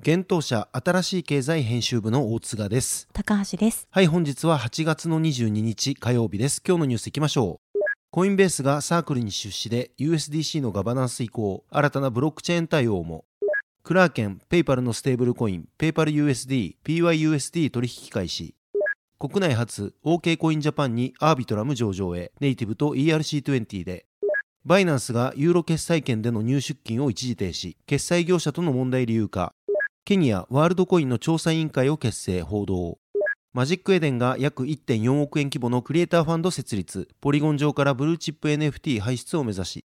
現当社新しい経済編集部の大津賀です。高橋です。はい本日は8月の22日火曜日です。今日のニュースいきましょう。コインベースがサークルに出資で USDC のガバナンス移行新たなブロックチェーン対応も。クラーケン、ペイパルのステーブルコイン、ペイパル USD、PYUSD 取引開始。国内初、OK コインジャパンにアービトラム上場へ、ネイティブと ERC20 で、バイナンスがユーロ決済圏での入出金を一時停止、決済業者との問題理由か、ケニアワールドコインの調査委員会を結成、報道。マジックエデンが約1.4億円規模のクリエイターファンド設立、ポリゴン上からブルーチップ NFT 輩出を目指し、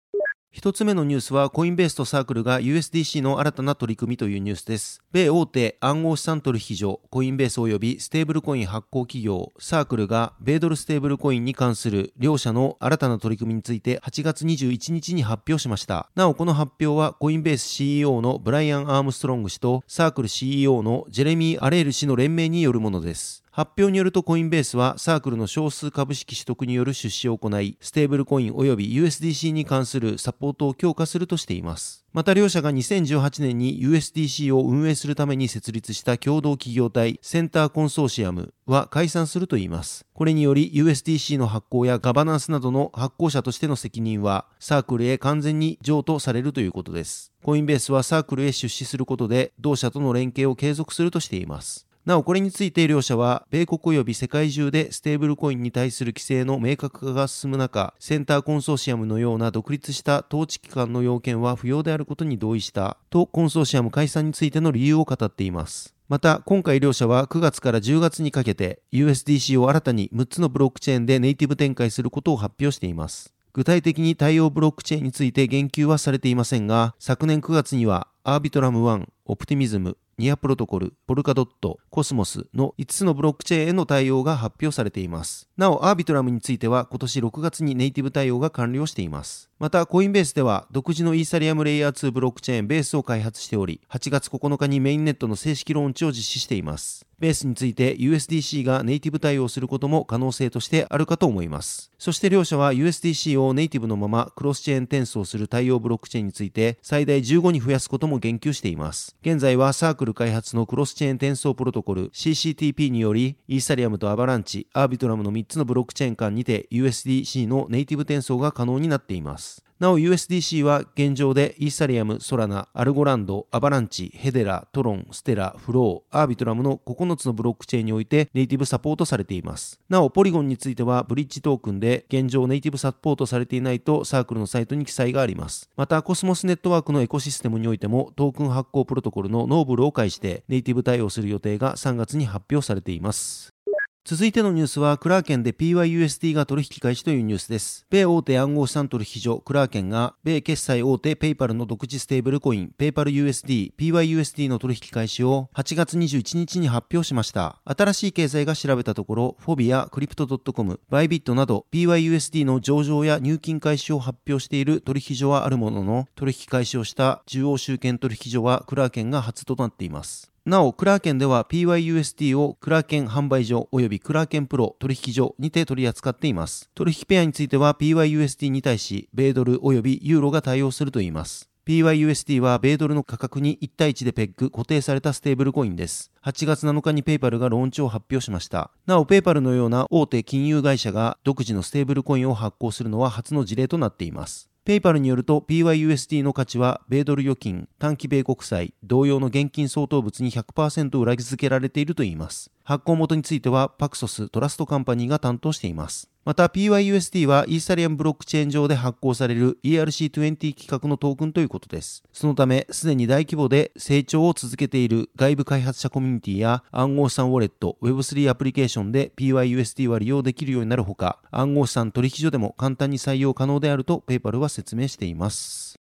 一つ目のニュースは、コインベースとサークルが USDC の新たな取り組みというニュースです。米大手暗号資産取引所、コインベース及びステーブルコイン発行企業、サークルが米ドルステーブルコインに関する両社の新たな取り組みについて8月21日に発表しました。なお、この発表は、コインベース CEO のブライアン・アームストロング氏と、サークル CEO のジェレミー・アレール氏の連名によるものです。発表によるとコインベースはサークルの少数株式取得による出資を行い、ステーブルコイン及び USDC に関するサポートを強化するとしています。また両社が2018年に USDC を運営するために設立した共同企業体センターコンソーシアムは解散するといいます。これにより USDC の発行やガバナンスなどの発行者としての責任はサークルへ完全に譲渡されるということです。コインベースはサークルへ出資することで同社との連携を継続するとしています。なお、これについて両社は、米国及び世界中でステーブルコインに対する規制の明確化が進む中、センターコンソーシアムのような独立した統治機関の要件は不要であることに同意した、とコンソーシアム解散についての理由を語っています。また、今回両社は9月から10月にかけて USDC を新たに6つのブロックチェーンでネイティブ展開することを発表しています。具体的に対応ブロックチェーンについて言及はされていませんが、昨年9月にはアービトラム1、オプティミズム、ニアプロトコル、ポルカドット、コスモスの5つのブロックチェーンへの対応が発表されています。なお、アービトラムについては今年6月にネイティブ対応が完了しています。また、コインベースでは独自のイーサリアムレイヤー2ブロックチェーンベースを開発しており、8月9日にメインネットの正式ローンチを実施しています。ベースについて USDC がネイティブ対応することも可能性としてあるかと思います。そして両社は USDC をネイティブのままクロスチェーン転送する対応ブロックチェーンについて最大15に増やすことも言及しています。現在はサークル開発のクロスチェーン転送プロトコル CCTP によりイーサリアムとアバランチ、アービトラムの3つのブロックチェーン間にて USDC のネイティブ転送が可能になっています。なお USDC は現状でイーサリアム、ソラナ、アルゴランド、アバランチ、ヘデラ、トロン、ステラ、フロー、アービトラムの9つのブロックチェーンにおいてネイティブサポートされています。なお、ポリゴンについてはブリッジトークンで現状ネイティブサポートされていないとサークルのサイトに記載があります。また、コスモスネットワークのエコシステムにおいてもトークン発行プロトコルのノーブルを介してネイティブ対応する予定が3月に発表されています。続いてのニュースは、クラーケンで PYUSD が取引開始というニュースです。米大手暗号資産取引所、クラーケンが、米決済大手ペイパルの独自ステーブルコイン、ペイパル USD、PYUSD の取引開始を8月21日に発表しました。新しい経済が調べたところ、フォビ、クリプト .com、バイビットなど PYUSD の上場や入金開始を発表している取引所はあるものの、取引開始をした中央集権取引所はクラーケンが初となっています。なお、クラーケンでは PYUST をクラーケン販売所及びクラーケンプロ取引所にて取り扱っています。取引ペアについては PYUSD に対し、米ドル及びユーロが対応するといいます。PYUSD は米ドルの価格に1対1でペッグ固定されたステーブルコインです。8月7日にペイパルがローンチを発表しました。なお、ペイパルのような大手金融会社が独自のステーブルコインを発行するのは初の事例となっています。ペイパルによると PYUSD の価値は米ドル預金、短期米国債、同様の現金相当物に100%裏付けられているといいます。発行元についてはパクソストラストカンパニーが担当しています。また PYUSD はイーサリアムブロックチェーン上で発行される ERC20 規格のトークンということです。そのため、すでに大規模で成長を続けている外部開発者コミュニティや暗号資産ウォレット、Web3 アプリケーションで PYUSD は利用できるようになるほか、暗号資産取引所でも簡単に採用可能であるとペイパルは説明しています。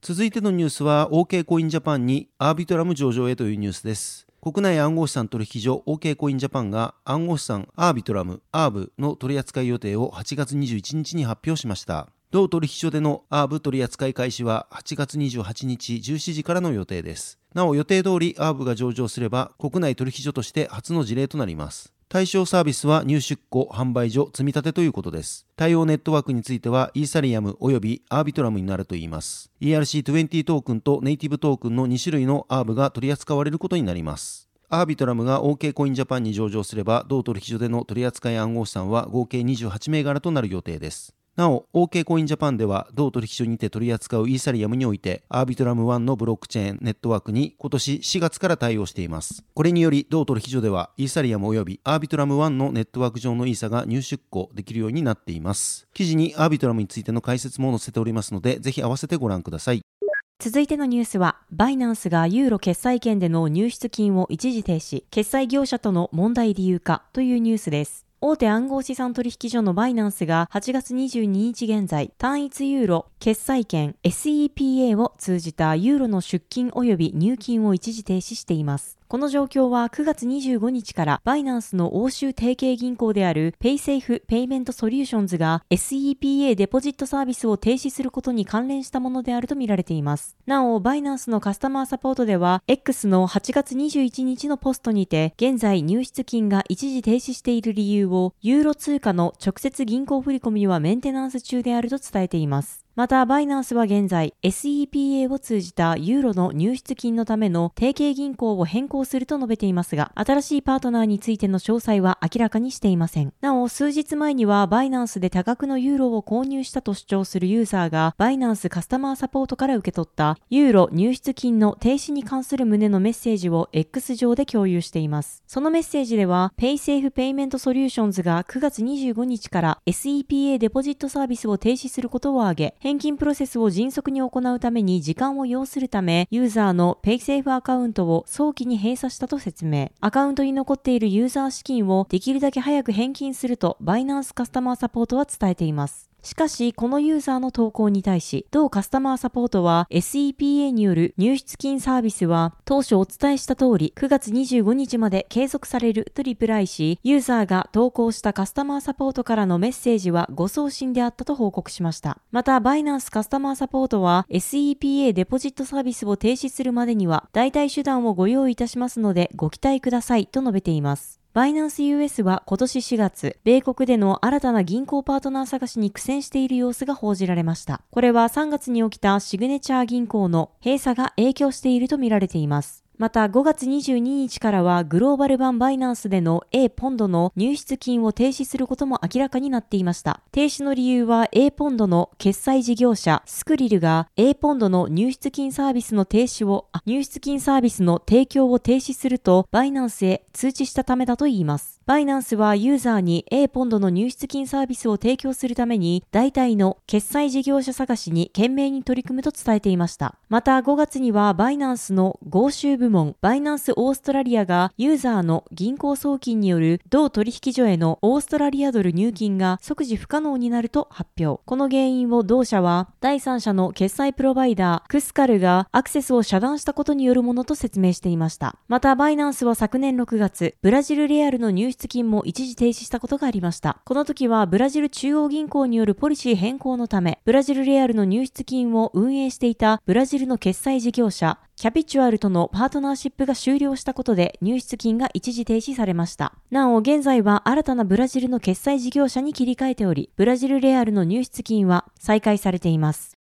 続いてのニュースは OK コインジャパンにアービトラム上場へというニュースです。国内暗号資産取引所 OK コインジャパンが暗号資産アービトラム、アーブの取扱い予定を8月21日に発表しました。同取引所でのアーブ取扱い開始は8月28日17時からの予定です。なお予定通りアーブが上場すれば国内取引所として初の事例となります。対象サービスは入出庫、販売所、積み立てということです。対応ネットワークについてはイーサリアム及びアービトラムになるといいます。ERC20 トークンとネイティブトークンの2種類のアーブが取り扱われることになります。アービトラムが OK コインジャパンに上場すれば、同取引所での取扱い暗号資産は合計28銘柄となる予定です。なお、OK コインジャパンでは、同取引所にて取り扱うイーサリアムにおいて、アービトラム1のブロックチェーンネットワークに今年4月から対応しています。これにより、同取引所では、イーサリアム及びアービトラム1のネットワーク上のイーサが入出庫できるようになっています。記事にアービトラムについての解説も載せておりますので、ぜひ合わせてご覧ください。続いてのニュースは、バイナンスがユーロ決済権での入出金を一時停止、決済業者との問題理由化というニュースです。大手暗号資産取引所のバイナンスが8月22日現在、単一ユーロ決済権 SEPA を通じたユーロの出金及び入金を一時停止しています。この状況は9月25日からバイナンスの欧州提携銀行であるペイセーフペイメントソリューションズが SEPA デポジットサービスを停止することに関連したものであるとみられています。なお、バイナンスのカスタマーサポートでは X の8月21日のポストにて現在入出金が一時停止している理由をユーロ通貨の直接銀行振込はメンテナンス中であると伝えています。また、バイナンスは現在、SEPA を通じたユーロの入出金のための提携銀行を変更すると述べていますが、新しいパートナーについての詳細は明らかにしていません。なお、数日前には、バイナンスで多額のユーロを購入したと主張するユーザーが、バイナンスカスタマーサポートから受け取ったユーロ入出金の停止に関する旨のメッセージを X 上で共有しています。そのメッセージでは、PaySafe Payment Solutions が9月25日から SEPA デポジットサービスを停止することを挙げ、返金プロセスを迅速に行うために時間を要するため、ユーザーの PaySafe アカウントを早期に閉鎖したと説明。アカウントに残っているユーザー資金をできるだけ早く返金すると、バイナンスカスタマーサポートは伝えています。しかし、このユーザーの投稿に対し、同カスタマーサポートは SEPA による入出金サービスは当初お伝えした通り9月25日まで継続されるとリプライし、ユーザーが投稿したカスタマーサポートからのメッセージは誤送信であったと報告しました。また、バイナンスカスタマーサポートは SEPA デポジットサービスを停止するまでには代替手段をご用意いたしますのでご期待くださいと述べています。バイナンス US は今年4月、米国での新たな銀行パートナー探しに苦戦している様子が報じられました。これは3月に起きたシグネチャー銀行の閉鎖が影響しているとみられています。また5月22日からはグローバル版バイナンスでの A ポンドの入出金を停止することも明らかになっていました。停止の理由は A ポンドの決済事業者スクリルが A ポンドの入出金サービスの停止を、入出金サービスの提供を停止するとバイナンスへ通知したためだといいます。バイナンスはユーザーに A ポンドの入出金サービスを提供するために代替の決済事業者探しに懸命に取り組むと伝えていました。また5月にはバイナンスの合衆部門バイナンスオーストラリアがユーザーの銀行送金による同取引所へのオーストラリアドル入金が即時不可能になると発表。この原因を同社は第三者の決済プロバイダークスカルがアクセスを遮断したことによるものと説明していました。またバイナンスは昨年6月ブラジルレアルの入出金も一時停止したことがありました。この時はブラジル中央銀行によるポリシー変更のため、ブラジルレアルの入出金を運営していたブラジルの決済事業者、キャピチュアルとのパートナーシップが終了したことで入出金が一時停止されました。なお、現在は新たなブラジルの決済事業者に切り替えており、ブラジルレアルの入出金は再開されています。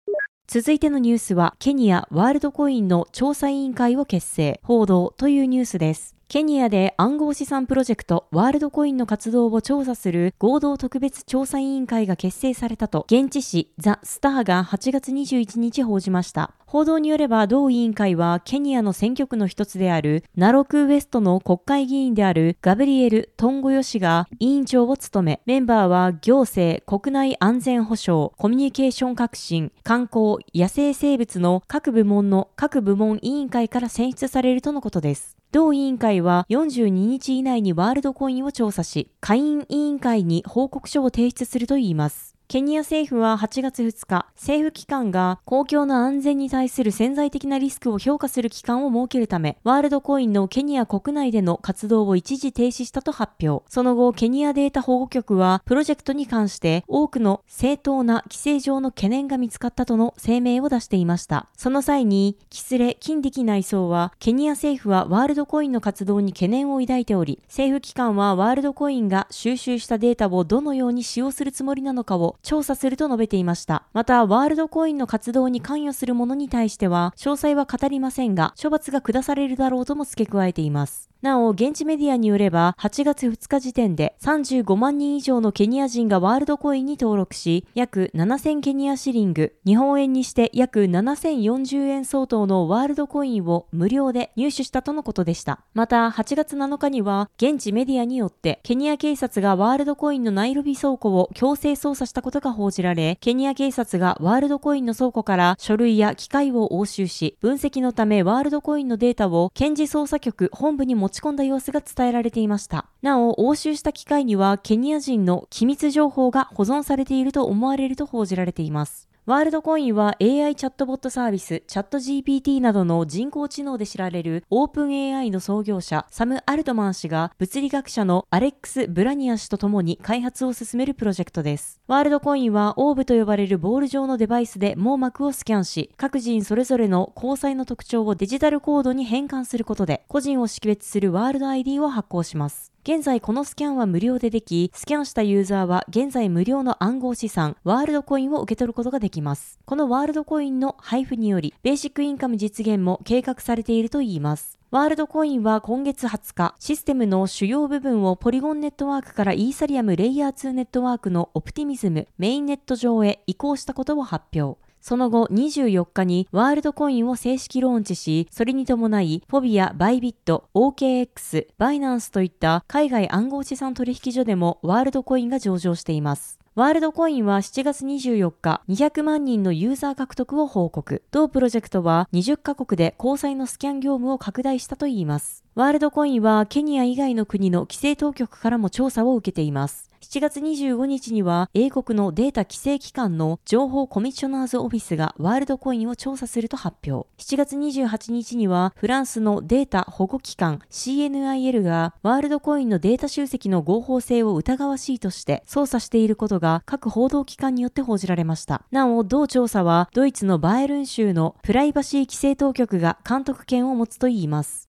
続いてのニュースは、ケニアワールドコインの調査委員会を結成、報道というニュースです。ケニアで暗号資産プロジェクトワールドコインの活動を調査する合同特別調査委員会が結成されたと現地紙ザ・スターが8月21日報じました。報道によれば同委員会はケニアの選挙区の一つであるナロクウエストの国会議員であるガブリエル・トンゴヨ氏が委員長を務め、メンバーは行政、国内安全保障、コミュニケーション革新、観光、野生生物の各部門の各部門委員会から選出されるとのことです。同委員会は42日以内にワールドコインを調査し、下院委員会に報告書を提出するといいます。ケニア政府は8月2日、政府機関が公共の安全に対する潜在的なリスクを評価する機関を設けるため、ワールドコインのケニア国内での活動を一時停止したと発表。その後、ケニアデータ保護局は、プロジェクトに関して多くの正当な規制上の懸念が見つかったとの声明を出していました。その際に、キスレ・金力内相は、ケニア政府はワールドコインの活動に懸念を抱いており、政府機関はワールドコインが収集したデータをどのように使用するつもりなのかを調査すると述べていました。また、ワールドコインの活動に関与する者に対しては、詳細は語りませんが、処罰が下されるだろうとも付け加えています。なお、現地メディアによれば、8月2日時点で35万人以上のケニア人がワールドコインに登録し、約7000ケニアシリング、日本円にして約7040円相当のワールドコインを無料で入手したとのことでした。また、8月7日には、現地メディアによって、ケニア警察がワールドコインのナイロビ倉庫を強制捜査したことが報じられ、ケニア警察がワールドコインの倉庫から書類や機械を押収し、分析のためワールドコインのデータを検事捜査局本部に持ち込んだ様子が伝えられていました。なお、押収した機械にはケニア人の機密情報が保存されていると思われると報じられています。ワールドコインは AI チャットボットサービス、チャット GPT などの人工知能で知られるオープン AI の創業者、サム・アルトマン氏が物理学者のアレックス・ブラニア氏と共に開発を進めるプロジェクトです。ワールドコインはオーブと呼ばれるボール状のデバイスで網膜をスキャンし、各人それぞれの交際の特徴をデジタルコードに変換することで、個人を識別するワールド ID を発行します。現在このスキャンは無料ででき、スキャンしたユーザーは現在無料の暗号資産、ワールドコインを受け取ることができます。このワールドコインの配布により、ベーシックインカム実現も計画されているといいます。ワールドコインは今月20日、システムの主要部分をポリゴンネットワークからイーサリアムレイヤー2ネットワークのオプティミズムメインネット上へ移行したことを発表。その後24日にワールドコインを正式ローンチし、それに伴い、フォビア、バイビット、OKX、バイナンスといった海外暗号資産取引所でもワールドコインが上場しています。ワールドコインは7月24日、200万人のユーザー獲得を報告。同プロジェクトは20カ国で交際のスキャン業務を拡大したといいます。ワールドコインはケニア以外の国の規制当局からも調査を受けています。7月25日には英国のデータ規制機関の情報コミッショナーズオフィスがワールドコインを調査すると発表。7月28日にはフランスのデータ保護機関 CNIL がワールドコインのデータ集積の合法性を疑わしいとして捜査していることが各報道機関によって報じられました。なお、同調査はドイツのバーエルン州のプライバシー規制当局が監督権を持つといいます。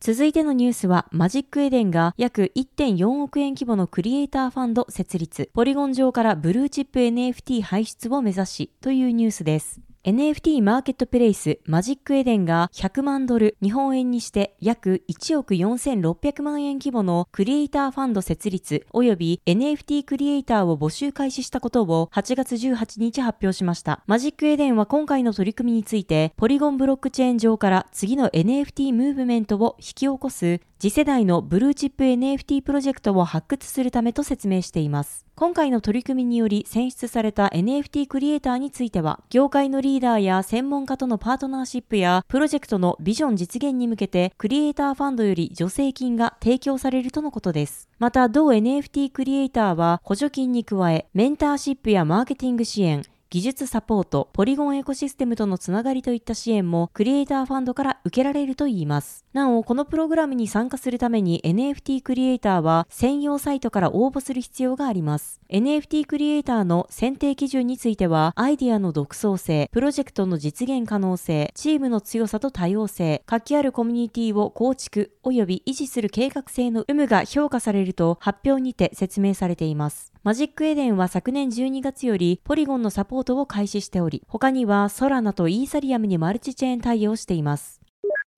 続いてのニュースは、マジックエデンが約1.4億円規模のクリエイターファンド設立、ポリゴン上からブルーチップ NFT 排出を目指しというニュースです。NFT マーケットプレイスマジックエデンが100万ドル日本円にして約1億4600万円規模のクリエイターファンド設立及び NFT クリエイターを募集開始したことを8月18日発表しました。マジックエデンは今回の取り組みについてポリゴンブロックチェーン上から次の NFT ムーブメントを引き起こす次世代のブルーチップ NFT プロジェクトを発掘するためと説明しています。今回の取り組みにより選出された NFT クリエイターについては、業界のリーダーや専門家とのパートナーシップやプロジェクトのビジョン実現に向けてクリエイターファンドより助成金が提供されるとのことです。また、同 NFT クリエイターは補助金に加え、メンターシップやマーケティング支援、技術サポート、ポリゴンエコシステムとのつながりといった支援もクリエイターファンドから受けられるといいます。なお、このプログラムに参加するために NFT クリエイターは専用サイトから応募する必要があります。NFT クリエイターの選定基準については、アイディアの独創性、プロジェクトの実現可能性、チームの強さと多様性、活気あるコミュニティを構築及び維持する計画性の有無が評価されると発表にて説明されています。マジックエデンは昨年12月よりポリゴンのサポートを開始しており、他にはソラナとイーサリアムにマルチチェーン対応しています。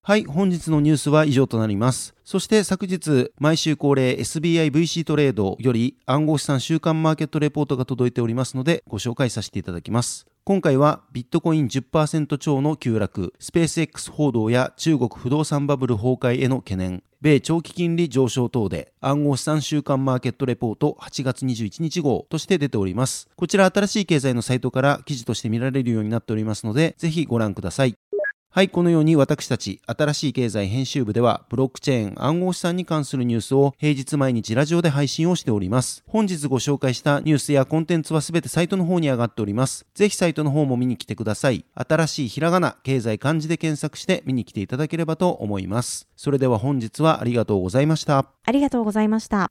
はい、本日のニュースは以上となります。そして昨日、毎週恒例 SBIVC トレードより暗号資産週間マーケットレポートが届いておりますのでご紹介させていただきます。今回はビットコイン10%超の急落、スペース X 報道や中国不動産バブル崩壊への懸念、米長期金利上昇等で暗号資産週間マーケットレポート8月21日号として出ております。こちら新しい経済のサイトから記事として見られるようになっておりますので、ぜひご覧ください。はい、このように私たち新しい経済編集部ではブロックチェーン暗号資産に関するニュースを平日毎日ラジオで配信をしております。本日ご紹介したニュースやコンテンツはすべてサイトの方に上がっております。ぜひサイトの方も見に来てください。新しいひらがな、経済漢字で検索して見に来ていただければと思います。それでは本日はありがとうございました。ありがとうございました。